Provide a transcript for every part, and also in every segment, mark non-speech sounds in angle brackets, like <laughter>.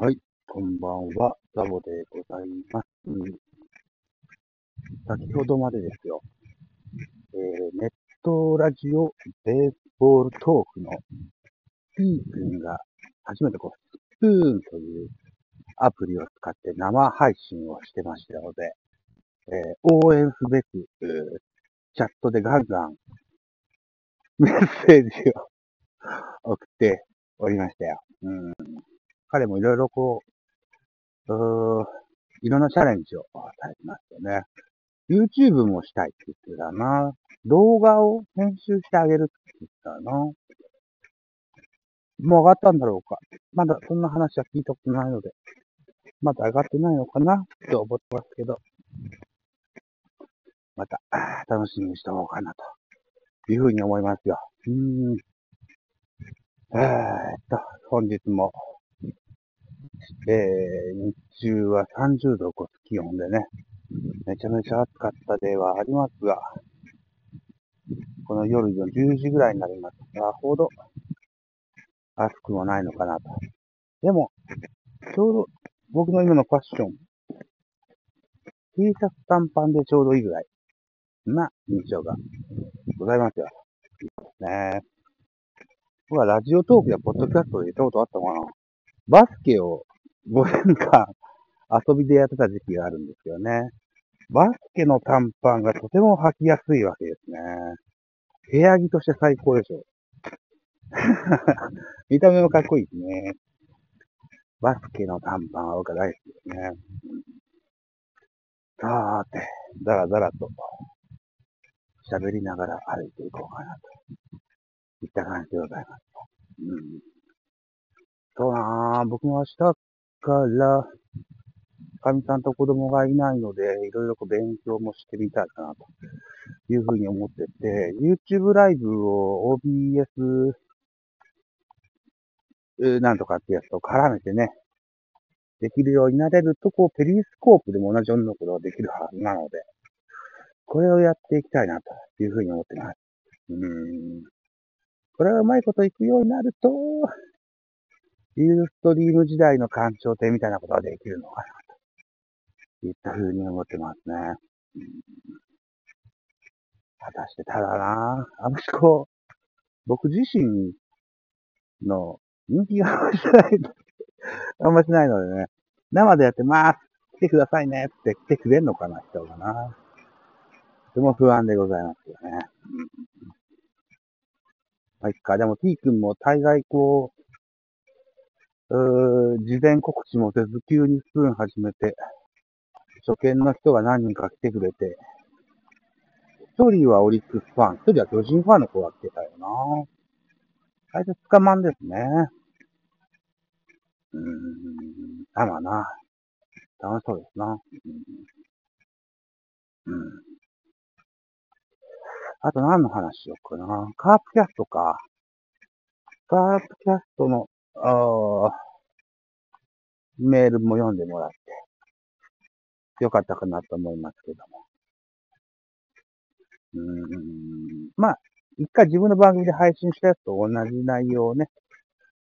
はい、こんばんは、ザボでございます。先ほどまでですよ、えー、ネットラジオベースボールトークの P 君が初めてこう、スプーンというアプリを使って生配信をしてましたので、えー、応援すべく、チャットでガンガンメッセージを送っておりましたよ。うん彼もいろいろこう、ういろんなチャレンジをされてますよね。YouTube もしたいって言ってたな。動画を編集してあげるって言ってたな。もう上がったんだろうか。まだそんな話は聞いたことないので、まだ上がってないのかなって思ってますけど、また楽しみにしておこうかなというふうに思いますよ。うーん。えーっと、本日もえー、日中は30度を超す気温でね、めちゃめちゃ暑かったではありますが、この夜の10時ぐらいになりますが、ほど暑くもないのかなと。でも、ちょうど僕の今のファッション、T シャツ短パンでちょうどいいぐらいな印象がございますよ。いいですね。僕はラジオトークやポッドキャストで言ったことあったかなバスケを5年間遊びでやってた時期があるんですよね。バスケの短パンがとても履きやすいわけですね。部屋着として最高でしょ。<laughs> 見た目もかっこいいですね。バスケの短パンは僕は大好きですね。さーて、だらだらと喋りながら歩いていこうかなと。いった感じでございます。うんそうなぁ、僕も明日から、かみさんと子供がいないので、いろいろ勉強もしてみたいかな、というふうに思ってて、YouTube ライブを OBS なんとかってやつと絡めてね、できるようになれると、こう、ペリスコープでも同じようなことができるはずなので、これをやっていきたいな、というふうに思ってます。うん。これがうまいこといくようになると、ユーストリーム時代の干潮艇みたいなことができるのかな、といったふうに思ってますね。果たしてただなあんましこう、僕自身の人気があんましない、あんましないのでね、生でやってます。来てくださいねって来てくれんのかな、人がな。とても不安でございますよね。まあ、いっか。でも T 君も大概こ、う事前告知もせず急にスプーン始めて、初見の人が何人か来てくれて、一人はオリックスファン、一人は巨人ファンの子が来てたよな。あいつ捕まんですね。うーん、あ、まな。楽しそうですな。うん。うん、あと何の話しようかな。カープキャストか。カープキャストのあメールも読んでもらって、よかったかなと思いますけども。うん。まあ、一回自分の番組で配信したやつと同じ内容をね、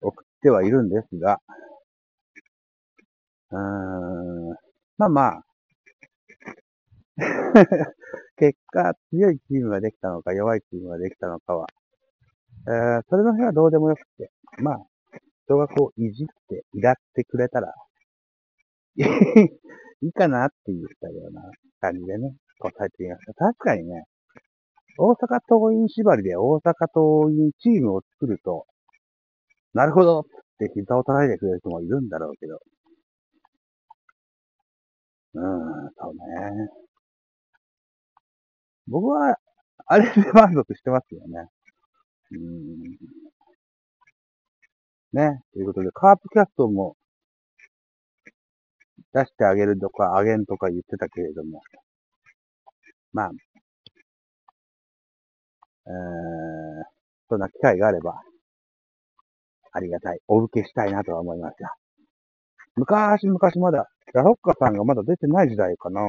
送ってはいるんですが、うーん。まあまあ、<laughs> 結果、強いチームができたのか、弱いチームができたのかは、えー、それの辺はどうでもよくて、まあ、人がこう、いじって、いらってくれたら、<laughs> いいかなって言ったような感じでね、答えてみました。確かにね、大阪桐蔭縛りで大阪桐蔭チームを作ると、なるほどって膝を叩いてくれる人もいるんだろうけど。うーん、そうね。僕は、あれで満足してますよね。うん。ね。ということで、カープキャストも出してあげるとか、あげんとか言ってたけれども、まあ、えー、そんな機会があれば、ありがたい。お受けしたいなとは思いますよ。昔々まだ、ラロッカさんがまだ出てない時代かな。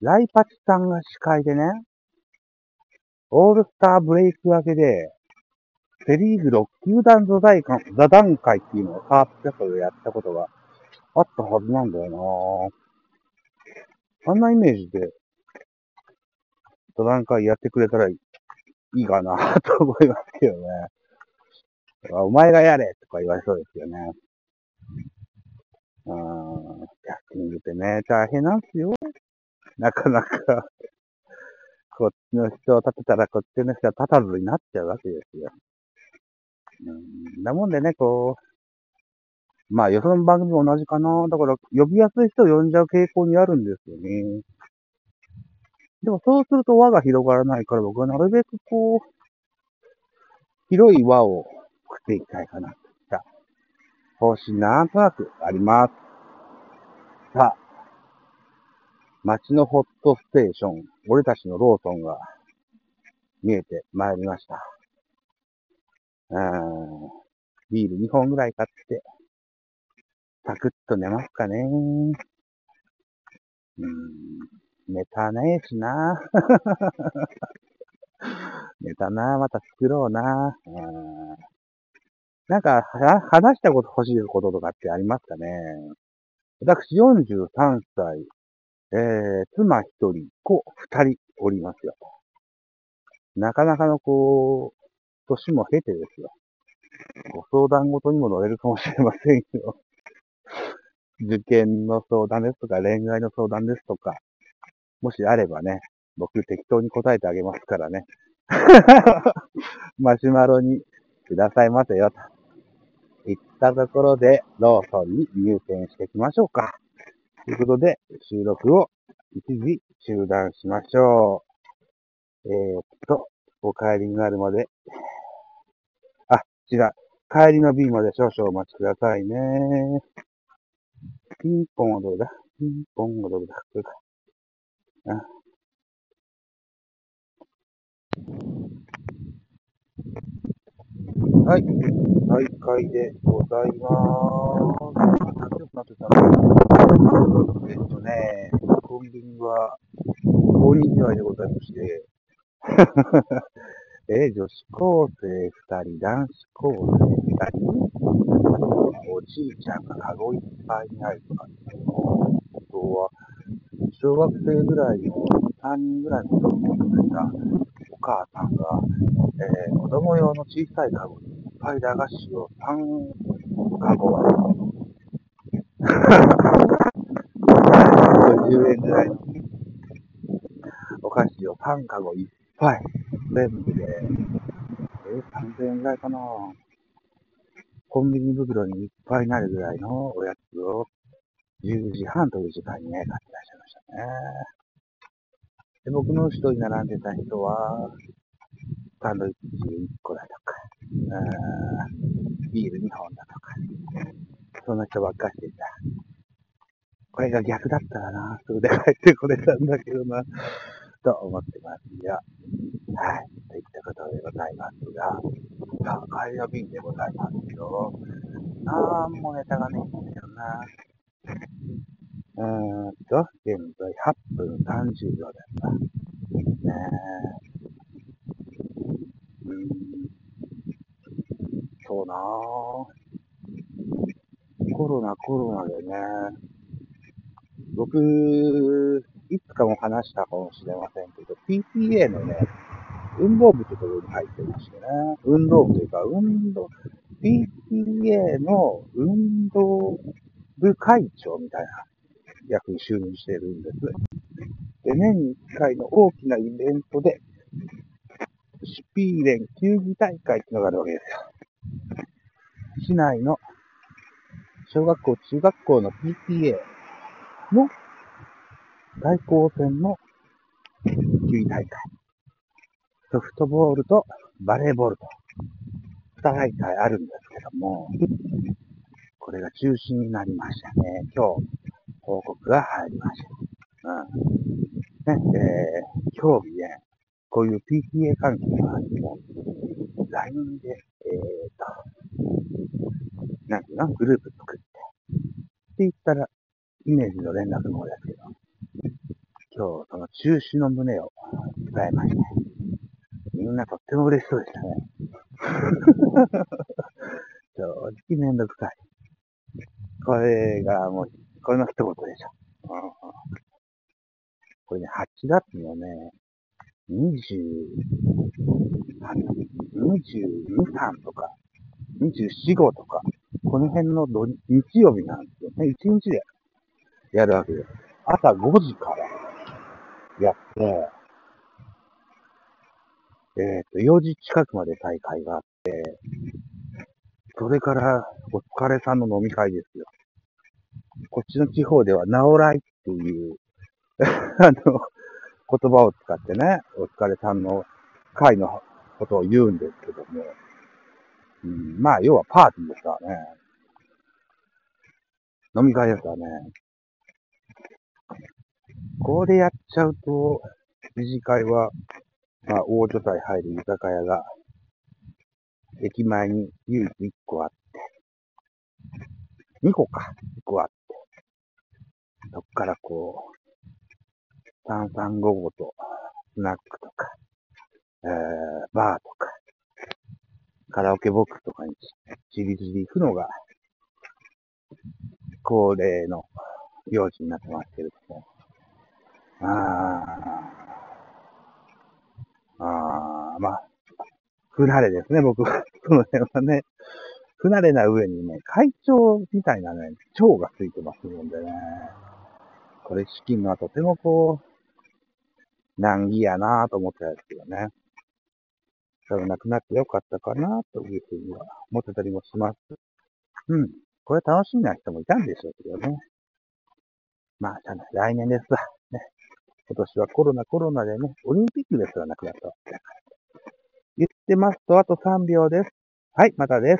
ライパチさんが司会でね、オールスターブレイク明けで、セリーグ6球団座談会座談会っていうのをカープキャストでやったことがあったはずなんだよなあんなイメージで、座談会やってくれたらいいかなと思いますけどね。お前がやれとか言われそうですよね。うん、キャスティングってね、大変なんですよ。なかなかこっちの人を立てたらこっちの人は立たずになっちゃうわけですよ。うん、だもんでね、こう、まあ、よその番組も同じかな。だから、呼びやすい人を呼んじゃう傾向にあるんですよね。でも、そうすると輪が広がらないから、僕はなるべくこう、広い輪を作っていきたいかな、といった方針なんとなくあります。さあ、街のホットステーション、俺たちのローソンが見えてまいりました。うん、ビール2本ぐらい買って、サクッと寝ますかね。うん、寝たねえしな。<laughs> 寝たな、また作ろうな。うんなんか、話したこと欲しいこととかってありますかね私43歳、えー、妻一人、子二人おりますよ。なかなかのこう、年も経てですよ。ご相談ごとにも乗れるかもしれませんよ。受験の相談ですとか、恋愛の相談ですとか、もしあればね、僕適当に答えてあげますからね。<laughs> マシュマロにくださいませよ、と。いったところで、ローソンに入店していきましょうか。ということで、収録を一時中断しましょう。えー、っと、お帰りになるまで、違う。帰りの便まで少々お待ちくださいね。ピンポンはどれだ？ピンポンはどれだ？これか。はい。再開でございます。なってたえっとね、コンビニは、大にぎわいでございまして、え、女子高生二人、男子高生二人、おじいちゃんがカゴいっぱいに入るとか、あとは、小学生ぐらいの3人ぐらいの子供を連れたお母さんが、えー、子供用の小さいカゴにいっぱい駄菓子を3カゴある。50円ぐらいのお菓子を3カゴいっぱい。全部で、えー、3000円ぐらいかなコンビニ袋にいっぱいになるぐらいのおやつを10時半という時間にね、買ってらっしゃいましたね。で、僕の後ろに並んでた人は、サンドイッチ1個だとか、ビール2本だとか、そんな人ばっかりでた。これが逆だったらな、すぐで帰ってこれたんだけどな、と思ってますが、はい、といったことでございますが、さあ、帰りの便でございますけど、なんもネタがねえんだよな。うーん。と、現在8分30秒だった。ね。うん、そうな。コロナコロナでね、僕、いつかも話したかもしれませんけど、PTA のね、運動部ってところに入ってましてね、運動部というか、運動、PTA の運動部会長みたいな役に就任してるんです。で、年に1回の大きなイベントで、シピーレン球技大会ってのがあるわけですよ。市内の小学校、中学校の PTA の対抗戦の球技大会。ソフトボールとバレーボールと2大会あるんですけども、これが中止になりましたね。今日、報告が入りました。うん。ね、えー、競技で、こういう PTA 関係の話も、LINE で、えーと、なんていうの？グループ作って、って言ったら、イメージの連絡の方ですけど、今日、その中止の旨を伝えまして、みんなとっても嬉しそうでしたね。正直めんどくさい。これがもう、これの一言でしょ。これね、8月のね、20、22、3とか、24、5とか、この辺の土日曜日なんですよね。1日でやるわけです。朝5時からやって、えっ、ー、と、4時近くまで大会があって、それからお疲れさんの飲み会ですよ。こっちの地方では、なおらいっていう <laughs> あの、言葉を使ってね、お疲れさんの会のことを言うんですけども、うん、まあ、要はパーティーですからね。飲み会ですからね。ここでやっちゃうと、二次会はまあ、大所帯入る居酒屋が、駅前に唯一1個あって、2個か、1個あって、そっからこう、3355と、スナックとか、えー、バーとか、カラオケボックスとかにちりぢり行くのが、恒例の行事になってますけれども。ああ、ああ、まあ、不慣れですね、僕は。<laughs> その辺はね。不慣れな上にね、会長みたいなね、蝶がついてますもんでね。これ資金がとてもこう、難儀やなぁと思ったんですけどね。それなくなってよかったかなというふうには思ってたりもします。うん。これ楽しみな人もいたんでしょうけどね。まあ、来年ですわ。今年はコロナコロナでね、オリンピックですらなくなったわけだから。言ってますと、あと3秒です。はい、またです。